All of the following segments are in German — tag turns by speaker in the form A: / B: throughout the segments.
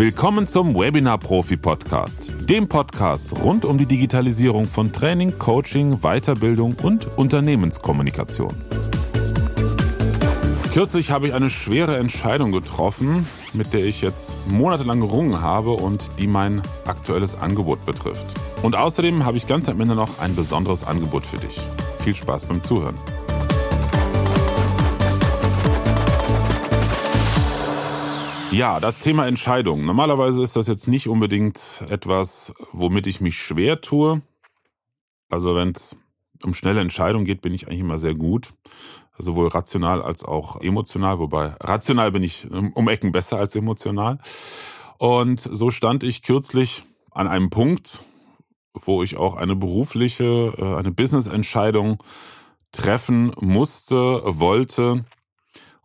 A: Willkommen zum Webinar Profi Podcast, dem Podcast rund um die Digitalisierung von Training, Coaching, Weiterbildung und Unternehmenskommunikation. Kürzlich habe ich eine schwere Entscheidung getroffen, mit der ich jetzt monatelang gerungen habe und die mein aktuelles Angebot betrifft. Und außerdem habe ich ganz am Ende noch ein besonderes Angebot für dich. Viel Spaß beim Zuhören. Ja, das Thema Entscheidung. Normalerweise ist das jetzt nicht unbedingt etwas, womit ich mich schwer tue. Also wenn es um schnelle Entscheidungen geht, bin ich eigentlich immer sehr gut. Sowohl rational als auch emotional. Wobei rational bin ich um Ecken besser als emotional. Und so stand ich kürzlich an einem Punkt, wo ich auch eine berufliche, äh, eine Business-Entscheidung treffen musste, wollte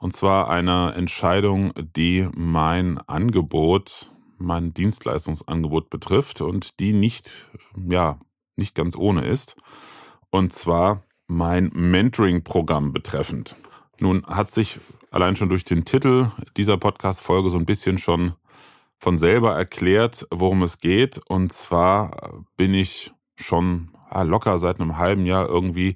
A: und zwar eine Entscheidung, die mein Angebot, mein Dienstleistungsangebot betrifft und die nicht, ja, nicht ganz ohne ist. Und zwar mein Mentoring-Programm betreffend. Nun hat sich allein schon durch den Titel dieser Podcast-Folge so ein bisschen schon von selber erklärt, worum es geht. Und zwar bin ich schon locker seit einem halben Jahr irgendwie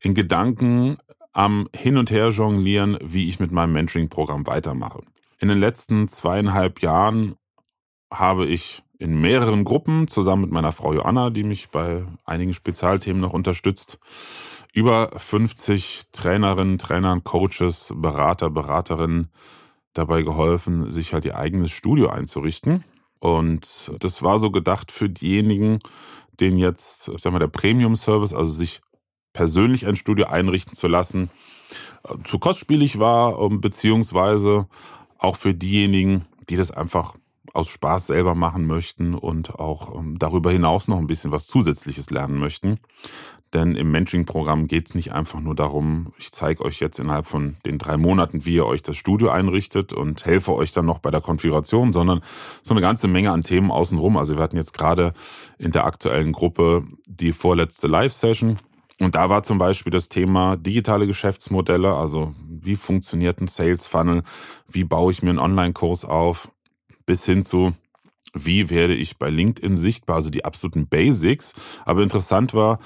A: in Gedanken am Hin und Her jonglieren, wie ich mit meinem Mentoring-Programm weitermache. In den letzten zweieinhalb Jahren habe ich in mehreren Gruppen zusammen mit meiner Frau Joanna, die mich bei einigen Spezialthemen noch unterstützt, über 50 Trainerinnen, Trainern, Coaches, Berater, Beraterinnen dabei geholfen, sich halt ihr eigenes Studio einzurichten. Und das war so gedacht für diejenigen, denen jetzt, ich sag mal, der Premium-Service, also sich persönlich ein Studio einrichten zu lassen, äh, zu kostspielig war, ähm, beziehungsweise auch für diejenigen, die das einfach aus Spaß selber machen möchten und auch ähm, darüber hinaus noch ein bisschen was Zusätzliches lernen möchten. Denn im Mentoring-Programm geht es nicht einfach nur darum, ich zeige euch jetzt innerhalb von den drei Monaten, wie ihr euch das Studio einrichtet und helfe euch dann noch bei der Konfiguration, sondern so eine ganze Menge an Themen außenrum. Also wir hatten jetzt gerade in der aktuellen Gruppe die vorletzte Live-Session und da war zum Beispiel das Thema digitale Geschäftsmodelle, also wie funktioniert ein Sales Funnel, wie baue ich mir einen Online-Kurs auf, bis hin zu, wie werde ich bei LinkedIn sichtbar, also die absoluten Basics. Aber interessant war,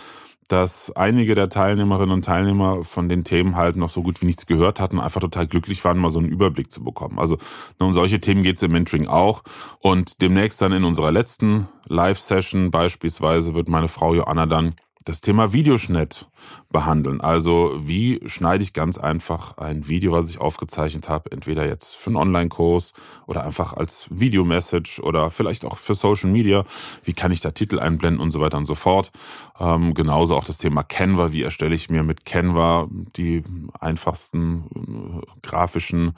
A: dass einige der Teilnehmerinnen und Teilnehmer von den Themen halt noch so gut wie nichts gehört hatten, einfach total glücklich waren, mal so einen Überblick zu bekommen. Also um solche Themen geht es im Mentoring auch. Und demnächst dann in unserer letzten Live-Session beispielsweise wird meine Frau Joanna dann das Thema Videoschnitt behandeln. Also wie schneide ich ganz einfach ein Video, was ich aufgezeichnet habe, entweder jetzt für einen Online-Kurs oder einfach als Videomessage oder vielleicht auch für Social Media. Wie kann ich da Titel einblenden und so weiter und so fort. Ähm, genauso auch das Thema Canva. Wie erstelle ich mir mit Canva die einfachsten äh, grafischen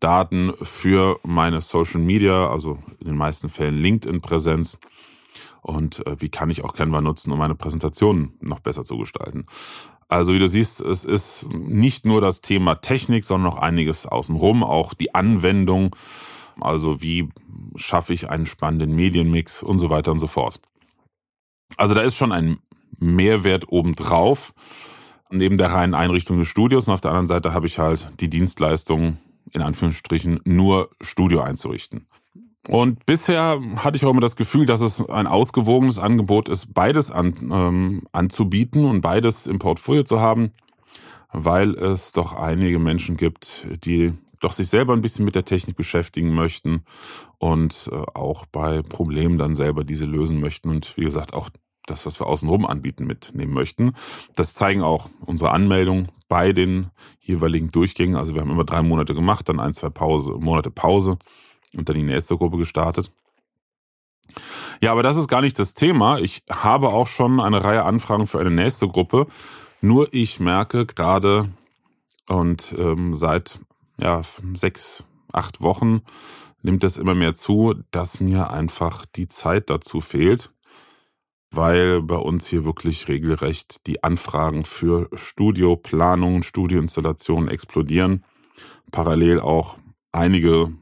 A: Daten für meine Social Media, also in den meisten Fällen LinkedIn-Präsenz und äh, wie kann ich auch Canva nutzen, um meine Präsentationen noch besser zu gestalten. Also wie du siehst, es ist nicht nur das Thema Technik, sondern noch einiges außenrum, auch die Anwendung, also wie schaffe ich einen spannenden Medienmix und so weiter und so fort. Also da ist schon ein Mehrwert obendrauf, neben der reinen Einrichtung des Studios und auf der anderen Seite habe ich halt die Dienstleistung, in Anführungsstrichen, nur Studio einzurichten. Und bisher hatte ich auch immer das Gefühl, dass es ein ausgewogenes Angebot ist, beides an, ähm, anzubieten und beides im Portfolio zu haben, weil es doch einige Menschen gibt, die doch sich selber ein bisschen mit der Technik beschäftigen möchten und äh, auch bei Problemen dann selber diese lösen möchten und wie gesagt auch das, was wir außenrum anbieten, mitnehmen möchten. Das zeigen auch unsere Anmeldungen bei den jeweiligen Durchgängen. Also wir haben immer drei Monate gemacht, dann ein, zwei Pause, Monate Pause und dann die nächste Gruppe gestartet. Ja, aber das ist gar nicht das Thema. Ich habe auch schon eine Reihe Anfragen für eine nächste Gruppe. Nur ich merke gerade und ähm, seit ja, sechs, acht Wochen nimmt es immer mehr zu, dass mir einfach die Zeit dazu fehlt, weil bei uns hier wirklich regelrecht die Anfragen für Studioplanungen, Studioinstallationen explodieren. Parallel auch einige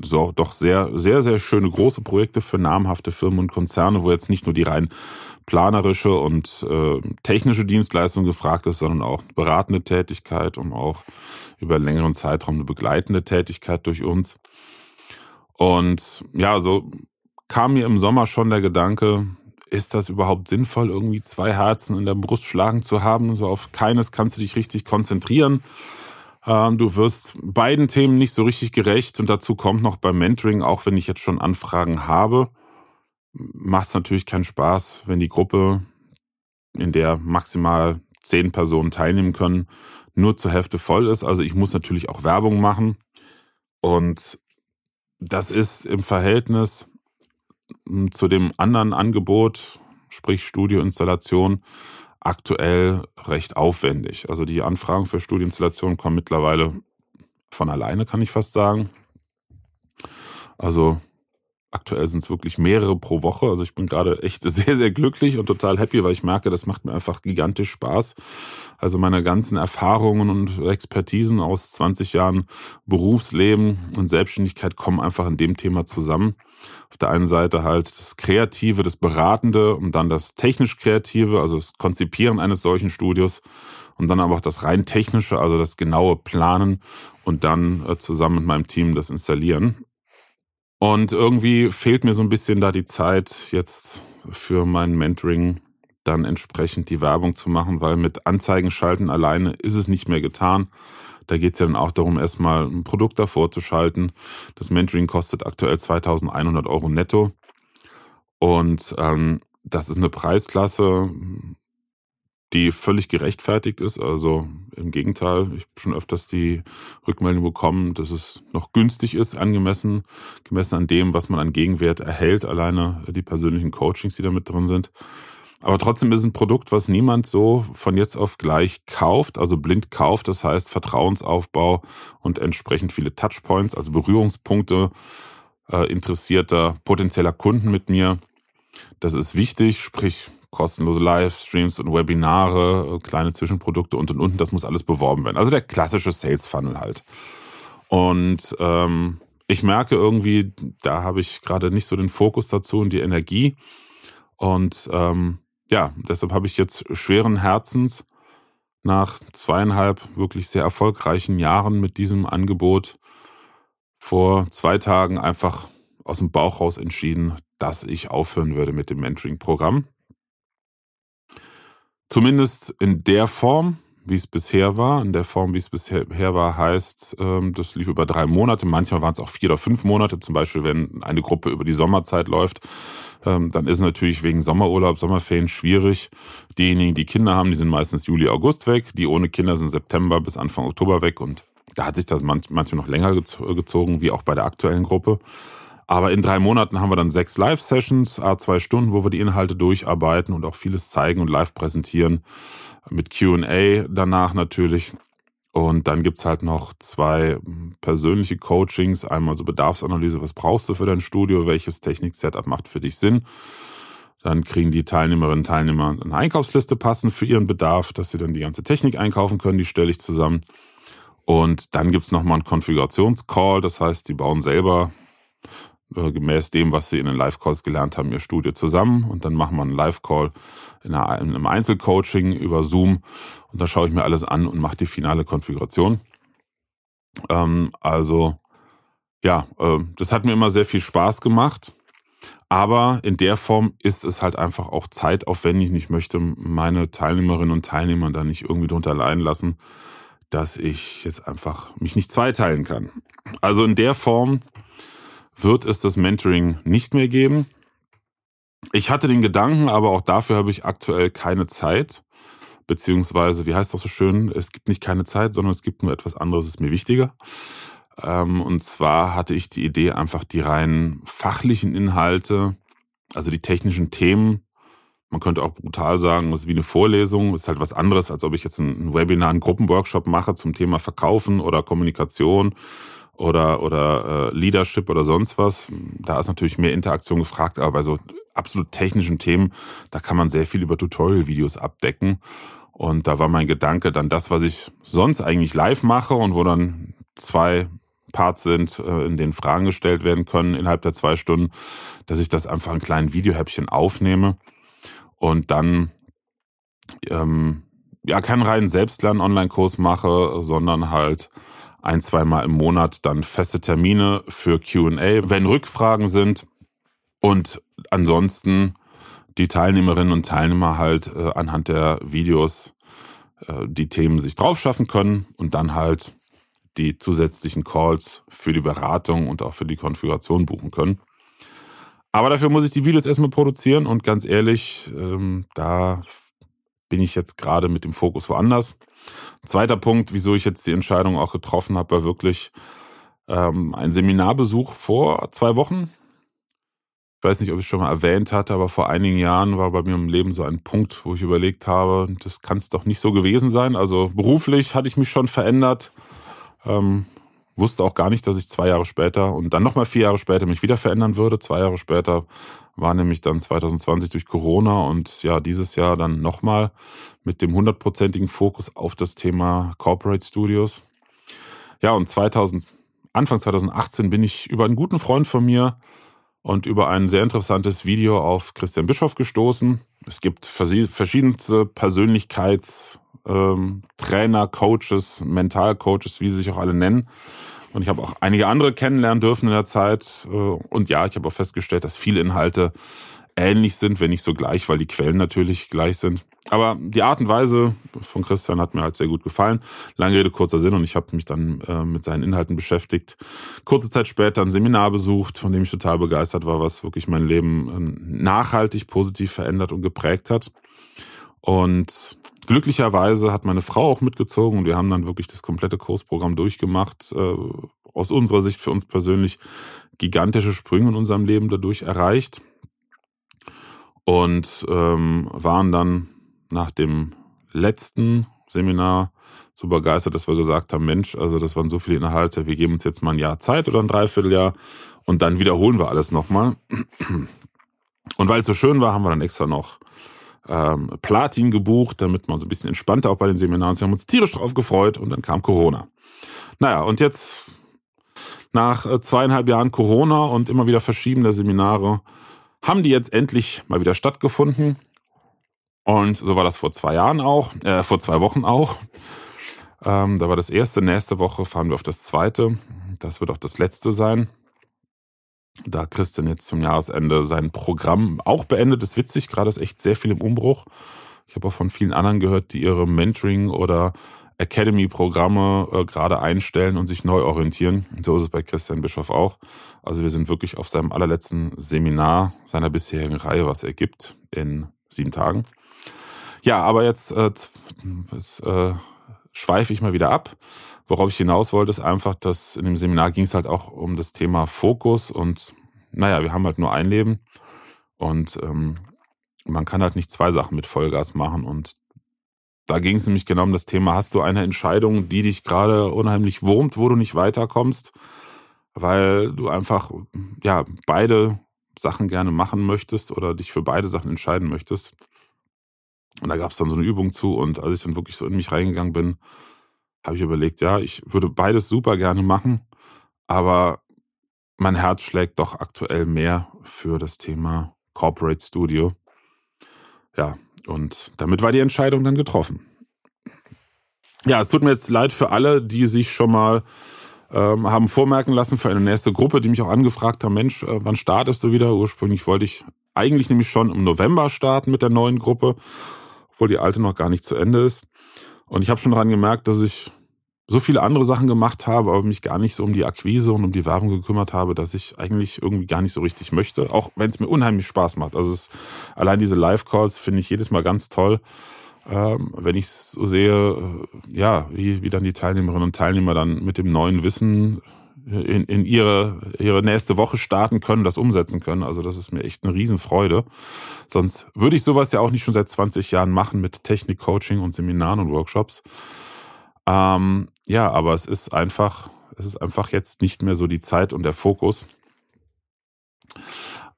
A: so, doch sehr, sehr, sehr schöne große Projekte für namhafte Firmen und Konzerne, wo jetzt nicht nur die rein planerische und äh, technische Dienstleistung gefragt ist, sondern auch beratende Tätigkeit und auch über längeren Zeitraum eine begleitende Tätigkeit durch uns. Und ja, so kam mir im Sommer schon der Gedanke, ist das überhaupt sinnvoll, irgendwie zwei Herzen in der Brust schlagen zu haben? So auf keines kannst du dich richtig konzentrieren. Ähm, du wirst beiden Themen nicht so richtig gerecht und dazu kommt noch beim Mentoring, auch wenn ich jetzt schon Anfragen habe, macht es natürlich keinen Spaß, wenn die Gruppe, in der maximal zehn Personen teilnehmen können, nur zur Hälfte voll ist. Also ich muss natürlich auch Werbung machen und das ist im Verhältnis hm, zu dem anderen Angebot, sprich Studioinstallation, aktuell recht aufwendig. Also die Anfragen für Studioinstallationen kommen mittlerweile von alleine, kann ich fast sagen. Also aktuell sind es wirklich mehrere pro Woche. Also ich bin gerade echt sehr, sehr glücklich und total happy, weil ich merke, das macht mir einfach gigantisch Spaß. Also meine ganzen Erfahrungen und Expertisen aus 20 Jahren Berufsleben und Selbstständigkeit kommen einfach in dem Thema zusammen. Auf der einen Seite halt das Kreative, das Beratende und dann das technisch Kreative, also das Konzipieren eines solchen Studios und dann aber auch das rein technische, also das genaue Planen und dann äh, zusammen mit meinem Team das Installieren. Und irgendwie fehlt mir so ein bisschen da die Zeit jetzt für mein Mentoring dann entsprechend die Werbung zu machen, weil mit Anzeigen schalten alleine ist es nicht mehr getan. Da geht es ja dann auch darum, erstmal ein Produkt davor zu schalten. Das Mentoring kostet aktuell 2100 Euro netto. Und ähm, das ist eine Preisklasse, die völlig gerechtfertigt ist. Also im Gegenteil, ich habe schon öfters die Rückmeldung bekommen, dass es noch günstig ist, angemessen, gemessen an dem, was man an Gegenwert erhält, alleine die persönlichen Coachings, die da mit drin sind. Aber trotzdem ist es ein Produkt, was niemand so von jetzt auf gleich kauft, also blind kauft. Das heißt Vertrauensaufbau und entsprechend viele Touchpoints, also Berührungspunkte äh, interessierter potenzieller Kunden mit mir. Das ist wichtig, sprich kostenlose Livestreams und Webinare, kleine Zwischenprodukte und und und. Das muss alles beworben werden. Also der klassische Sales Funnel halt. Und ähm, ich merke irgendwie, da habe ich gerade nicht so den Fokus dazu und die Energie. Und ähm, ja, deshalb habe ich jetzt schweren Herzens nach zweieinhalb wirklich sehr erfolgreichen Jahren mit diesem Angebot vor zwei Tagen einfach aus dem Bauch raus entschieden, dass ich aufhören würde mit dem Mentoring-Programm. Zumindest in der Form, wie es bisher war. In der Form, wie es bisher war, heißt, ähm, das lief über drei Monate. Manchmal waren es auch vier oder fünf Monate. Zum Beispiel, wenn eine Gruppe über die Sommerzeit läuft, ähm, dann ist natürlich wegen Sommerurlaub, Sommerferien schwierig. Diejenigen, die Kinder haben, die sind meistens Juli, August weg. Die ohne Kinder sind September bis Anfang Oktober weg. Und da hat sich das manchmal noch länger gezogen, wie auch bei der aktuellen Gruppe. Aber in drei Monaten haben wir dann sechs Live-Sessions, a zwei Stunden, wo wir die Inhalte durcharbeiten und auch vieles zeigen und live präsentieren. Mit QA danach natürlich. Und dann gibt's halt noch zwei persönliche Coachings. Einmal so Bedarfsanalyse, was brauchst du für dein Studio, welches Technik-Setup macht für dich Sinn. Dann kriegen die Teilnehmerinnen und Teilnehmer eine Einkaufsliste passend für ihren Bedarf, dass sie dann die ganze Technik einkaufen können, die stelle ich zusammen. Und dann gibt's nochmal einen Konfigurationscall, das heißt, die bauen selber äh, gemäß dem, was sie in den Live-Calls gelernt haben, ihr Studio zusammen und dann machen wir einen Live-Call in, einem Einzelcoaching über Zoom und da schaue ich mir alles an und mache die finale Konfiguration. Ähm, also ja, äh, das hat mir immer sehr viel Spaß gemacht. Aber in der Form ist es halt einfach auch zeitaufwendig. Ich möchte meine Teilnehmerinnen und Teilnehmer da nicht irgendwie drunter leiden lassen, dass ich jetzt einfach mich nicht zweiteilen kann. Also in der Form wird es das Mentoring nicht mehr geben. Ich hatte den Gedanken, aber auch dafür habe ich aktuell keine Zeit. Beziehungsweise, wie heißt das so schön? Es gibt nicht keine Zeit, sondern es gibt nur etwas anderes, ist mir wichtiger. Ähm, und zwar hatte ich die Idee, einfach die rein fachlichen Inhalte, also die technischen Themen, man könnte auch brutal sagen, das ist wie eine Vorlesung, ist halt was anderes, als ob ich jetzt ein Webinar, einen Gruppenworkshop mache zum Thema Verkaufen oder Kommunikation oder, oder äh, Leadership oder sonst was. Da ist natürlich mehr Interaktion gefragt, aber bei so absolut technischen Themen, da kann man sehr viel über Tutorial-Videos abdecken. Und da war mein Gedanke dann das, was ich sonst eigentlich live mache und wo dann zwei Parts sind, äh, in denen Fragen gestellt werden können innerhalb der zwei Stunden, dass ich das einfach in kleinen Videohäppchen aufnehme und dann ähm, ja keinen reinen Selbstlern-Online-Kurs mache, sondern halt ein, zweimal im Monat dann feste Termine für QA, wenn Rückfragen sind. Und ansonsten die Teilnehmerinnen und Teilnehmer halt äh, anhand der Videos äh, die Themen sich drauf schaffen können und dann halt die zusätzlichen Calls für die Beratung und auch für die Konfiguration buchen können. Aber dafür muss ich die Videos erstmal produzieren und ganz ehrlich, ähm, da bin ich jetzt gerade mit dem Fokus woanders. Zweiter Punkt, wieso ich jetzt die Entscheidung auch getroffen habe, war wirklich ähm, ein Seminarbesuch vor zwei Wochen. Ich weiß nicht, ob ich es schon mal erwähnt hatte, aber vor einigen Jahren war bei mir im Leben so ein Punkt, wo ich überlegt habe, das kann es doch nicht so gewesen sein. Also beruflich hatte ich mich schon verändert. Ähm, wusste auch gar nicht, dass ich zwei Jahre später und dann nochmal vier Jahre später mich wieder verändern würde. Zwei Jahre später war nämlich dann 2020 durch Corona und ja, dieses Jahr dann nochmal mit dem hundertprozentigen Fokus auf das Thema Corporate Studios. Ja, und 2000, Anfang 2018 bin ich über einen guten Freund von mir und über ein sehr interessantes Video auf Christian Bischoff gestoßen. Es gibt verschiedenste Persönlichkeits- ähm, Trainer, Coaches, Mentalcoaches, wie sie sich auch alle nennen. Und ich habe auch einige andere kennenlernen dürfen in der Zeit. Äh, und ja, ich habe auch festgestellt, dass viele Inhalte ähnlich sind, wenn nicht so gleich, weil die Quellen natürlich gleich sind. Aber die Art und Weise von Christian hat mir halt sehr gut gefallen. Lange Rede, kurzer Sinn und ich habe mich dann äh, mit seinen Inhalten beschäftigt. Kurze Zeit später ein Seminar besucht, von dem ich total begeistert war, was wirklich mein Leben äh, nachhaltig positiv verändert und geprägt hat. Und glücklicherweise hat meine Frau auch mitgezogen und wir haben dann wirklich das komplette Kursprogramm durchgemacht. Äh, aus unserer Sicht für uns persönlich gigantische Sprünge in unserem Leben dadurch erreicht und ähm, waren dann nach dem letzten Seminar so begeistert, dass wir gesagt haben, Mensch, also das waren so viele Inhalte, wir geben uns jetzt mal ein Jahr Zeit oder ein Dreivierteljahr und dann wiederholen wir alles nochmal. Und weil es so schön war, haben wir dann extra noch ähm, Platin gebucht, damit man so ein bisschen entspannter auch bei den Seminaren. Wir haben uns tierisch drauf gefreut und dann kam Corona. Naja, und jetzt nach äh, zweieinhalb Jahren Corona und immer wieder Verschieben der Seminare haben die jetzt endlich mal wieder stattgefunden. Und so war das vor zwei Jahren auch, äh, vor zwei Wochen auch. Ähm, da war das erste, nächste Woche fahren wir auf das zweite. Das wird auch das letzte sein da Christian jetzt zum Jahresende sein Programm auch beendet. ist witzig, gerade ist echt sehr viel im Umbruch. Ich habe auch von vielen anderen gehört, die ihre Mentoring- oder Academy-Programme äh, gerade einstellen und sich neu orientieren. So ist es bei Christian Bischoff auch. Also wir sind wirklich auf seinem allerletzten Seminar seiner bisherigen Reihe, was er gibt, in sieben Tagen. Ja, aber jetzt, äh, jetzt äh, schweife ich mal wieder ab. Worauf ich hinaus wollte, ist einfach, dass in dem Seminar ging es halt auch um das Thema Fokus und naja, wir haben halt nur ein Leben und ähm, man kann halt nicht zwei Sachen mit Vollgas machen und da ging es nämlich genau um das Thema, hast du eine Entscheidung, die dich gerade unheimlich wurmt, wo du nicht weiterkommst, weil du einfach ja beide Sachen gerne machen möchtest oder dich für beide Sachen entscheiden möchtest. Und da gab es dann so eine Übung zu und als ich dann wirklich so in mich reingegangen bin, habe ich überlegt, ja, ich würde beides super gerne machen, aber mein Herz schlägt doch aktuell mehr für das Thema Corporate Studio. Ja, und damit war die Entscheidung dann getroffen. Ja, es tut mir jetzt leid für alle, die sich schon mal ähm, haben vormerken lassen für eine nächste Gruppe, die mich auch angefragt haben, Mensch, äh, wann startest du wieder? Ursprünglich wollte ich eigentlich nämlich schon im November starten mit der neuen Gruppe, obwohl die alte noch gar nicht zu Ende ist. Und ich habe schon daran gemerkt, dass ich so viele andere Sachen gemacht habe, aber mich gar nicht so um die Akquise und um die Werbung gekümmert habe, dass ich eigentlich irgendwie gar nicht so richtig möchte, auch wenn es mir unheimlich Spaß macht. Also es, allein diese Live-Calls finde ich jedes Mal ganz toll, ähm, wenn ich so sehe, äh, ja, wie, wie dann die Teilnehmerinnen und Teilnehmer dann mit dem neuen Wissen in, in ihre, ihre nächste Woche starten können, das umsetzen können. Also das ist mir echt eine Riesenfreude. Sonst würde ich sowas ja auch nicht schon seit 20 Jahren machen mit Technik, Coaching und Seminaren und Workshops. Ähm, ja, aber es ist einfach, es ist einfach jetzt nicht mehr so die Zeit und der Fokus.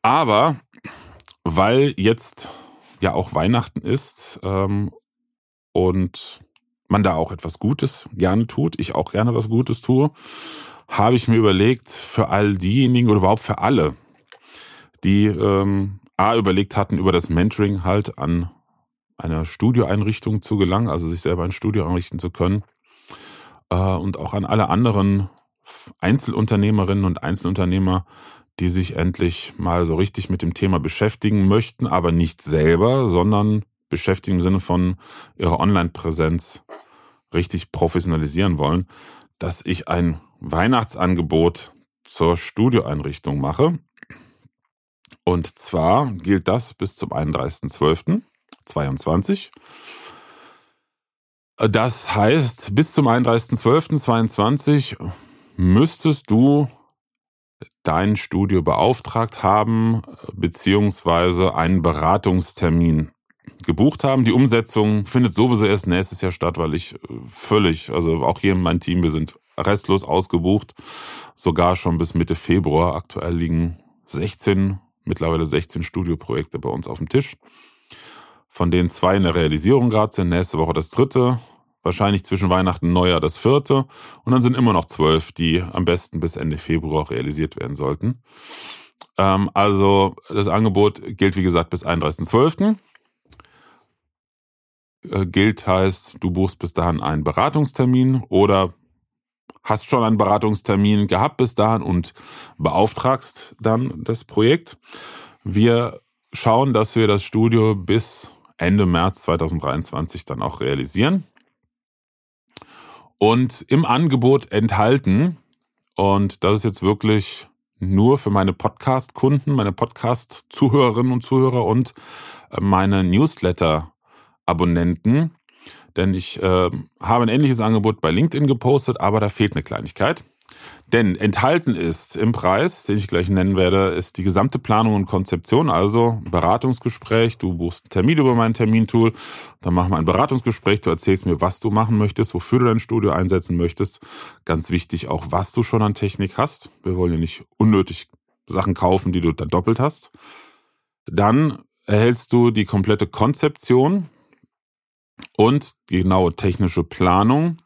A: Aber weil jetzt ja auch Weihnachten ist ähm, und man da auch etwas Gutes gerne tut, ich auch gerne was Gutes tue, habe ich mir überlegt, für all diejenigen oder überhaupt für alle, die ähm, A überlegt hatten, über das Mentoring halt an eine Studioeinrichtung zu gelangen, also sich selber ein Studio einrichten zu können, äh, und auch an alle anderen Einzelunternehmerinnen und Einzelunternehmer, die sich endlich mal so richtig mit dem Thema beschäftigen möchten, aber nicht selber, sondern beschäftigen im Sinne von ihrer Online-Präsenz richtig professionalisieren wollen, dass ich ein Weihnachtsangebot zur Studioeinrichtung mache. Und zwar gilt das bis zum 31.12.22. Das heißt, bis zum 31.12.22 müsstest du dein Studio beauftragt haben, beziehungsweise einen Beratungstermin gebucht haben. Die Umsetzung findet sowieso erst nächstes Jahr statt, weil ich völlig, also auch hier in meinem Team, wir sind restlos ausgebucht, sogar schon bis Mitte Februar. Aktuell liegen 16, mittlerweile 16 Studioprojekte bei uns auf dem Tisch, von denen zwei in der Realisierung gerade sind, nächste Woche das dritte, wahrscheinlich zwischen Weihnachten und Neujahr das vierte und dann sind immer noch zwölf, die am besten bis Ende Februar realisiert werden sollten. Ähm, also das Angebot gilt wie gesagt bis 31.12. Äh, gilt heißt, du buchst bis dahin einen Beratungstermin oder hast schon einen Beratungstermin gehabt bis dahin und beauftragst dann das Projekt. Wir schauen, dass wir das Studio bis Ende März 2023 dann auch realisieren. Und im Angebot enthalten, und das ist jetzt wirklich nur für meine Podcast-Kunden, meine Podcast-Zuhörerinnen und Zuhörer und meine Newsletter-Abonnenten, denn ich äh, habe ein ähnliches Angebot bei LinkedIn gepostet, aber da fehlt eine Kleinigkeit. Denn enthalten ist im Preis, den ich gleich nennen werde, ist die gesamte Planung und Konzeption, also Beratungsgespräch. Du buchst einen Termin über mein Termintool, dann machen wir ein Beratungsgespräch. Du erzählst mir, was du machen möchtest, wofür du dein Studio einsetzen möchtest. Ganz wichtig auch, was du schon an Technik hast. Wir wollen ja nicht unnötig Sachen kaufen, die du dann doppelt hast. Dann erhältst du die komplette Konzeption und genaue technische Planung,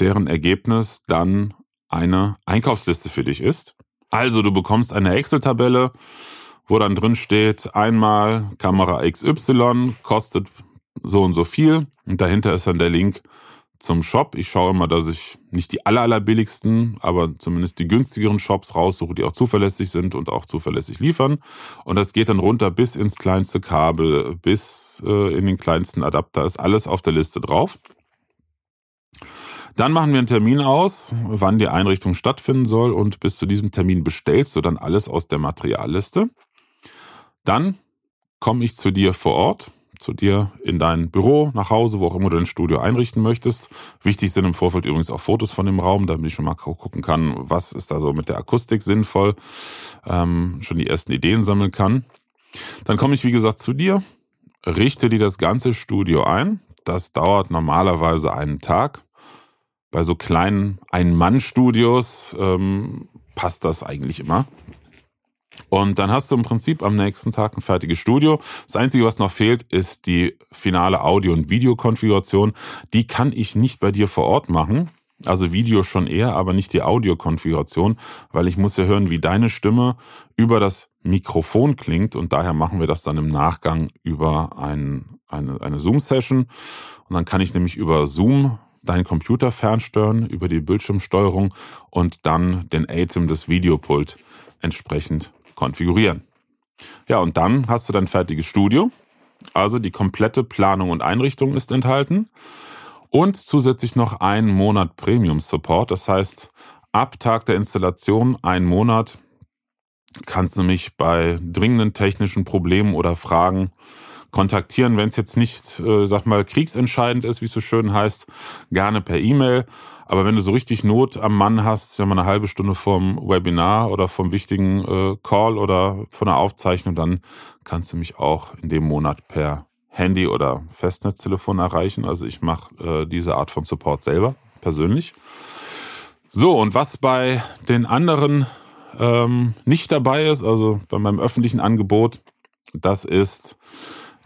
A: deren Ergebnis dann eine Einkaufsliste für dich ist. Also du bekommst eine Excel-Tabelle, wo dann drin steht, einmal Kamera XY kostet so und so viel und dahinter ist dann der Link zum Shop. Ich schaue immer, dass ich nicht die aller, allerbilligsten, aber zumindest die günstigeren Shops raussuche, die auch zuverlässig sind und auch zuverlässig liefern. Und das geht dann runter bis ins kleinste Kabel, bis äh, in den kleinsten Adapter, ist alles auf der Liste drauf. Dann machen wir einen Termin aus, wann die Einrichtung stattfinden soll und bis zu diesem Termin bestellst du dann alles aus der Materialliste. Dann komme ich zu dir vor Ort, zu dir in dein Büro, nach Hause, wo auch immer du dein Studio einrichten möchtest. Wichtig sind im Vorfeld übrigens auch Fotos von dem Raum, damit ich schon mal gucken kann, was ist da so mit der Akustik sinnvoll, ähm, schon die ersten Ideen sammeln kann. Dann komme ich, wie gesagt, zu dir, richte dir das ganze Studio ein. Das dauert normalerweise einen Tag. Bei so kleinen Ein-Mann-Studios ähm, passt das eigentlich immer. Und dann hast du im Prinzip am nächsten Tag ein fertiges Studio. Das Einzige, was noch fehlt, ist die finale Audio- und Videokonfiguration. Die kann ich nicht bei dir vor Ort machen. Also Video schon eher, aber nicht die Audiokonfiguration, weil ich muss ja hören, wie deine Stimme über das Mikrofon klingt und daher machen wir das dann im Nachgang über ein, eine, eine Zoom-Session und dann kann ich nämlich über Zoom deinen Computer fernsteuern über die Bildschirmsteuerung und dann den Atem des Videopult entsprechend konfigurieren. Ja, und dann hast du dein fertiges Studio. Also die komplette Planung und Einrichtung ist enthalten. Und zusätzlich noch einen Monat Premium Support. Das heißt, ab Tag der Installation, einen Monat, kannst du mich bei dringenden technischen Problemen oder Fragen kontaktieren, wenn es jetzt nicht, äh, sag mal, kriegsentscheidend ist, wie es so schön heißt, gerne per E-Mail. Aber wenn du so richtig Not am Mann hast, sag mal eine halbe Stunde vom Webinar oder vom wichtigen äh, Call oder von der Aufzeichnung, dann kannst du mich auch in dem Monat per Handy oder Festnetztelefon erreichen. Also ich mache äh, diese Art von Support selber persönlich. So, und was bei den anderen ähm, nicht dabei ist, also bei meinem öffentlichen Angebot, das ist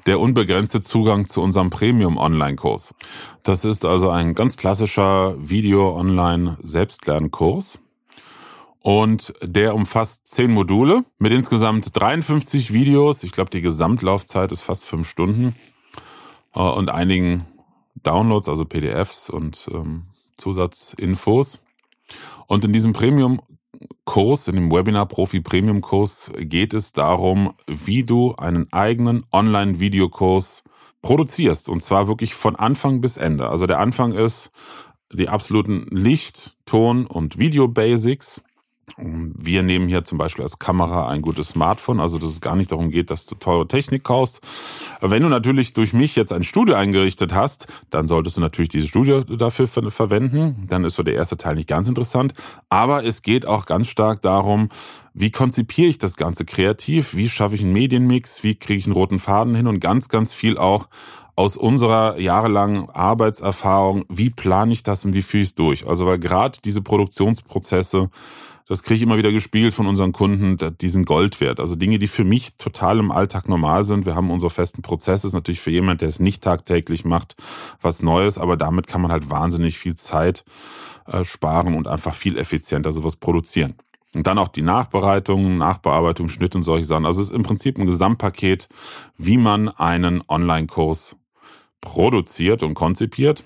A: der unbegrenzte Zugang zu unserem Premium-Online-Kurs. Das ist also ein ganz klassischer Video-Online-Selbstlernkurs. Und der umfasst zehn Module mit insgesamt 53 Videos. Ich glaube, die Gesamtlaufzeit ist fast fünf Stunden. Äh, und einigen Downloads, also PDFs und ähm, Zusatzinfos. Und in diesem Premium-Kurs, in dem Webinar-Profi-Premium-Kurs geht es darum, wie du einen eigenen Online-Videokurs produzierst. Und zwar wirklich von Anfang bis Ende. Also der Anfang ist die absoluten Licht, Ton und Video-Basics. Wir nehmen hier zum Beispiel als Kamera ein gutes Smartphone, also dass es gar nicht darum geht, dass du teure Technik kaufst. Wenn du natürlich durch mich jetzt ein Studio eingerichtet hast, dann solltest du natürlich dieses Studio dafür ver verwenden. Dann ist so der erste Teil nicht ganz interessant. Aber es geht auch ganz stark darum, wie konzipiere ich das Ganze kreativ? Wie schaffe ich einen Medienmix? Wie kriege ich einen roten Faden hin? Und ganz, ganz viel auch aus unserer jahrelangen Arbeitserfahrung, wie plane ich das und wie führe ich es durch? Also weil gerade diese Produktionsprozesse das kriege ich immer wieder gespielt von unseren Kunden, die sind Gold wert. Also Dinge, die für mich total im Alltag normal sind. Wir haben unsere festen Prozesse, ist natürlich für jemand, der es nicht tagtäglich macht, was Neues, aber damit kann man halt wahnsinnig viel Zeit äh, sparen und einfach viel effizienter sowas produzieren. Und dann auch die Nachbereitung, Nachbearbeitung, Schnitt und solche Sachen. Also es ist im Prinzip ein Gesamtpaket, wie man einen Online-Kurs produziert und konzipiert.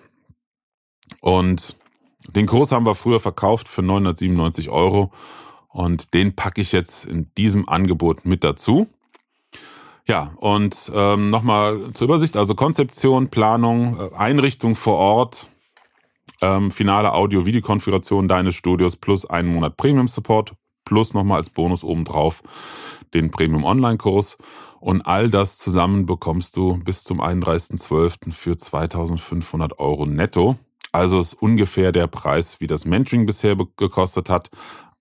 A: Und den Kurs haben wir früher verkauft für 997 Euro und den packe ich jetzt in diesem Angebot mit dazu. Ja, und ähm, nochmal zur Übersicht, also Konzeption, Planung, äh, Einrichtung vor Ort, ähm, finale Audio-Video-Konfiguration deines Studios plus einen Monat Premium-Support plus nochmal als Bonus obendrauf den Premium-Online-Kurs. Und all das zusammen bekommst du bis zum 31.12. für 2500 Euro netto. Also ist ungefähr der Preis, wie das Mentoring bisher gekostet hat.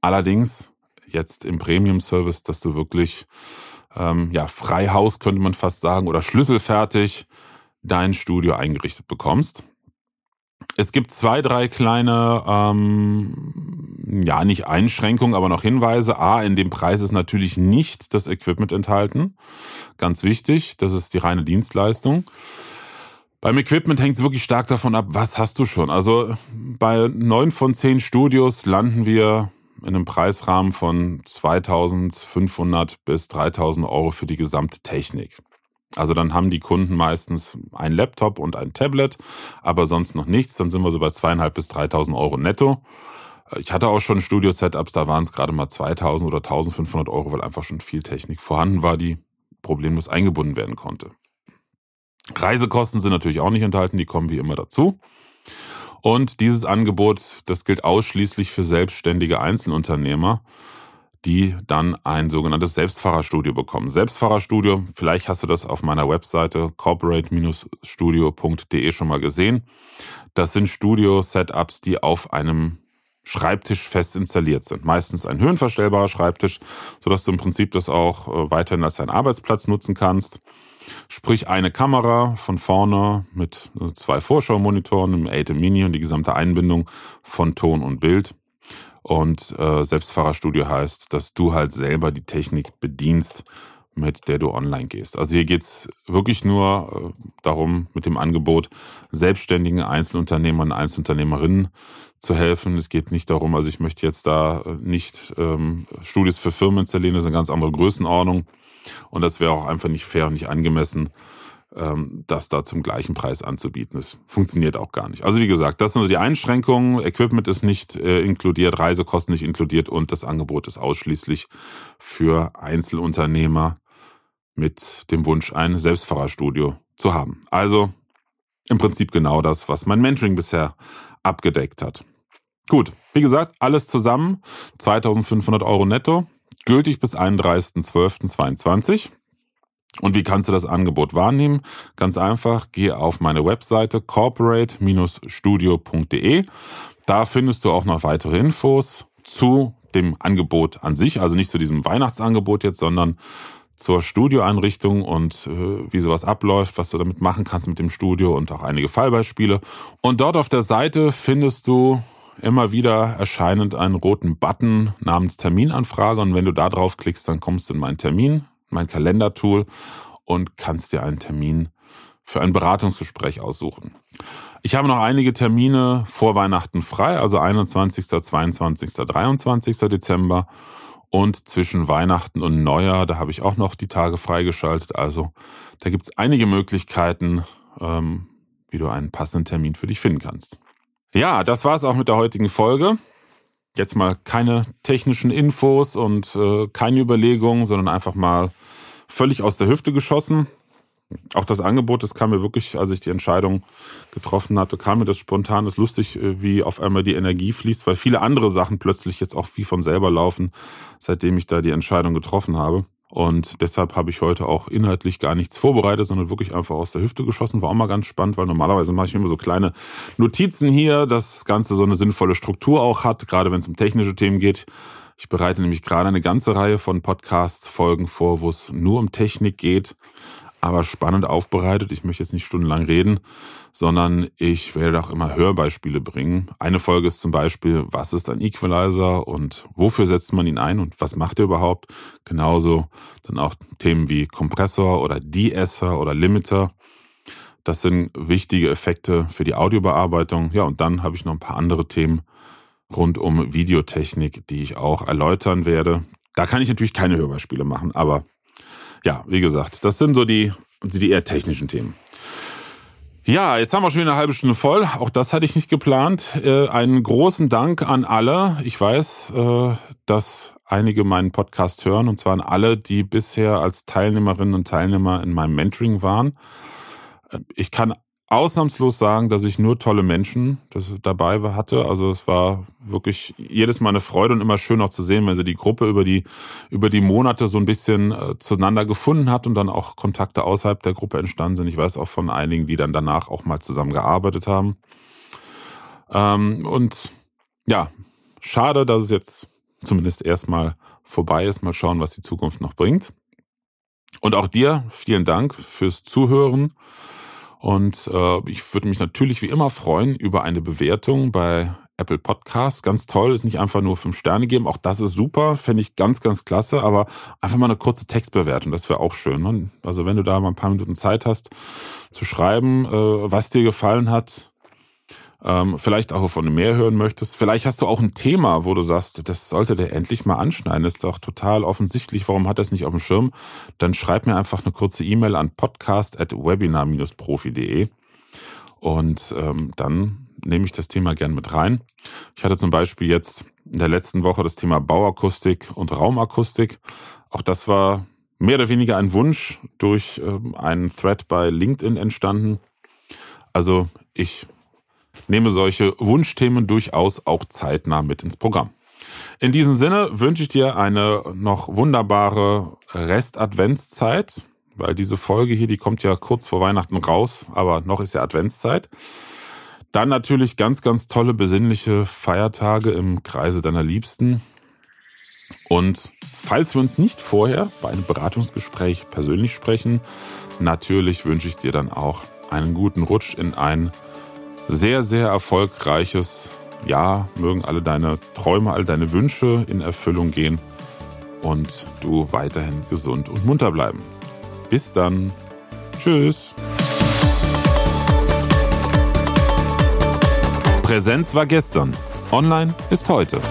A: Allerdings jetzt im Premium-Service, dass du wirklich ähm, ja Freihaus könnte man fast sagen oder schlüsselfertig dein Studio eingerichtet bekommst. Es gibt zwei, drei kleine, ähm, ja, nicht Einschränkungen, aber noch Hinweise. A, in dem Preis ist natürlich nicht das Equipment enthalten. Ganz wichtig, das ist die reine Dienstleistung. Beim Equipment hängt es wirklich stark davon ab, was hast du schon. Also bei neun von zehn Studios landen wir in einem Preisrahmen von 2500 bis 3000 Euro für die gesamte Technik. Also dann haben die Kunden meistens ein Laptop und ein Tablet, aber sonst noch nichts. Dann sind wir so bei zweieinhalb bis 3000 Euro netto. Ich hatte auch schon Studio-Setups, da waren es gerade mal 2000 oder 1500 Euro, weil einfach schon viel Technik vorhanden war, die problemlos eingebunden werden konnte. Reisekosten sind natürlich auch nicht enthalten, die kommen wie immer dazu. Und dieses Angebot, das gilt ausschließlich für selbstständige Einzelunternehmer, die dann ein sogenanntes Selbstfahrerstudio bekommen. Selbstfahrerstudio, vielleicht hast du das auf meiner Webseite corporate-studio.de schon mal gesehen. Das sind Studio-Setups, die auf einem Schreibtisch fest installiert sind. Meistens ein höhenverstellbarer Schreibtisch, sodass du im Prinzip das auch äh, weiterhin als deinen Arbeitsplatz nutzen kannst. Sprich eine Kamera von vorne mit äh, zwei Vorschaumonitoren, einem 8 Mini und die gesamte Einbindung von Ton und Bild. Und äh, Selbstfahrerstudio heißt, dass du halt selber die Technik bedienst, mit der du online gehst. Also hier geht's wirklich nur äh, darum, mit dem Angebot selbstständigen Einzelunternehmern, Einzelunternehmerinnen zu helfen. Es geht nicht darum, also ich möchte jetzt da äh, nicht ähm, Studios für Firmen installieren, das ist eine ganz andere Größenordnung. Und das wäre auch einfach nicht fair und nicht angemessen, ähm, das da zum gleichen Preis anzubieten. Das funktioniert auch gar nicht. Also wie gesagt, das sind so die Einschränkungen. Equipment ist nicht äh, inkludiert, Reisekosten nicht inkludiert und das Angebot ist ausschließlich für Einzelunternehmer mit dem Wunsch, ein Selbstfahrerstudio zu haben. Also im Prinzip genau das, was mein Mentoring bisher abgedeckt hat. Gut, wie gesagt, alles zusammen 2500 Euro netto gültig bis 31.12.22. Und wie kannst du das Angebot wahrnehmen? Ganz einfach, geh auf meine Webseite corporate-studio.de. Da findest du auch noch weitere Infos zu dem Angebot an sich, also nicht zu diesem Weihnachtsangebot jetzt, sondern zur Studioeinrichtung und äh, wie sowas abläuft, was du damit machen kannst mit dem Studio und auch einige Fallbeispiele. Und dort auf der Seite findest du immer wieder erscheinend einen roten Button namens Terminanfrage und wenn du da drauf klickst, dann kommst du in meinen Termin, mein Kalendertool und kannst dir einen Termin für ein Beratungsgespräch aussuchen. Ich habe noch einige Termine vor Weihnachten frei, also 21., 22., 23. Dezember und zwischen Weihnachten und Neujahr, da habe ich auch noch die Tage freigeschaltet. Also da gibt es einige Möglichkeiten, ähm, wie du einen passenden Termin für dich finden kannst. Ja, das war es auch mit der heutigen Folge. Jetzt mal keine technischen Infos und äh, keine Überlegungen, sondern einfach mal völlig aus der Hüfte geschossen. Auch das Angebot, das kam mir wirklich, als ich die Entscheidung getroffen hatte, kam mir das spontan, das ist lustig, äh, wie auf einmal die Energie fließt, weil viele andere Sachen plötzlich jetzt auch wie von selber laufen, seitdem ich da die Entscheidung getroffen habe. Und deshalb habe ich heute auch inhaltlich gar nichts vorbereitet, sondern wirklich einfach aus der Hüfte geschossen. War auch mal ganz spannend, weil normalerweise mache ich immer so kleine Notizen hier, dass das Ganze so eine sinnvolle Struktur auch hat, gerade wenn es um technische Themen geht. Ich bereite nämlich gerade eine ganze Reihe von Podcast-Folgen vor, wo es nur um Technik geht aber spannend aufbereitet. Ich möchte jetzt nicht stundenlang reden, sondern ich werde auch immer Hörbeispiele bringen. Eine Folge ist zum Beispiel, was ist ein Equalizer und wofür setzt man ihn ein und was macht er überhaupt? Genauso dann auch Themen wie Kompressor oder De-Esser oder Limiter. Das sind wichtige Effekte für die Audiobearbeitung. Ja, und dann habe ich noch ein paar andere Themen rund um Videotechnik, die ich auch erläutern werde. Da kann ich natürlich keine Hörbeispiele machen, aber ja, wie gesagt, das sind so die, die eher technischen Themen. Ja, jetzt haben wir schon wieder eine halbe Stunde voll. Auch das hatte ich nicht geplant. Äh, einen großen Dank an alle. Ich weiß, äh, dass einige meinen Podcast hören, und zwar an alle, die bisher als Teilnehmerinnen und Teilnehmer in meinem Mentoring waren. Äh, ich kann ausnahmslos sagen, dass ich nur tolle Menschen dabei hatte. Also es war wirklich jedes Mal eine Freude und immer schön auch zu sehen, wenn sie die Gruppe über die, über die Monate so ein bisschen äh, zueinander gefunden hat und dann auch Kontakte außerhalb der Gruppe entstanden sind. Ich weiß auch von einigen, die dann danach auch mal zusammen gearbeitet haben. Ähm, und ja, schade, dass es jetzt zumindest erstmal vorbei ist. Mal schauen, was die Zukunft noch bringt. Und auch dir vielen Dank fürs Zuhören. Und äh, ich würde mich natürlich wie immer freuen über eine Bewertung bei Apple Podcast. Ganz toll, ist nicht einfach nur fünf Sterne geben. Auch das ist super, fände ich ganz, ganz klasse. Aber einfach mal eine kurze Textbewertung, das wäre auch schön. Ne? Also wenn du da mal ein paar Minuten Zeit hast zu schreiben, äh, was dir gefallen hat, ähm, vielleicht auch von mehr hören möchtest. Vielleicht hast du auch ein Thema, wo du sagst, das sollte der endlich mal anschneiden. Das ist doch total offensichtlich. Warum hat er es nicht auf dem Schirm? Dann schreib mir einfach eine kurze E-Mail an podcast.webinar-profi.de und ähm, dann nehme ich das Thema gern mit rein. Ich hatte zum Beispiel jetzt in der letzten Woche das Thema Bauakustik und Raumakustik. Auch das war mehr oder weniger ein Wunsch durch ähm, einen Thread bei LinkedIn entstanden. Also ich nehme solche Wunschthemen durchaus auch zeitnah mit ins Programm. In diesem Sinne wünsche ich dir eine noch wunderbare Rest-Adventszeit, weil diese Folge hier, die kommt ja kurz vor Weihnachten raus, aber noch ist ja Adventszeit. Dann natürlich ganz, ganz tolle besinnliche Feiertage im Kreise deiner Liebsten. Und falls wir uns nicht vorher bei einem Beratungsgespräch persönlich sprechen, natürlich wünsche ich dir dann auch einen guten Rutsch in ein sehr, sehr erfolgreiches Jahr. Mögen alle deine Träume, all deine Wünsche in Erfüllung gehen und du weiterhin gesund und munter bleiben. Bis dann. Tschüss. Präsenz war gestern. Online ist heute.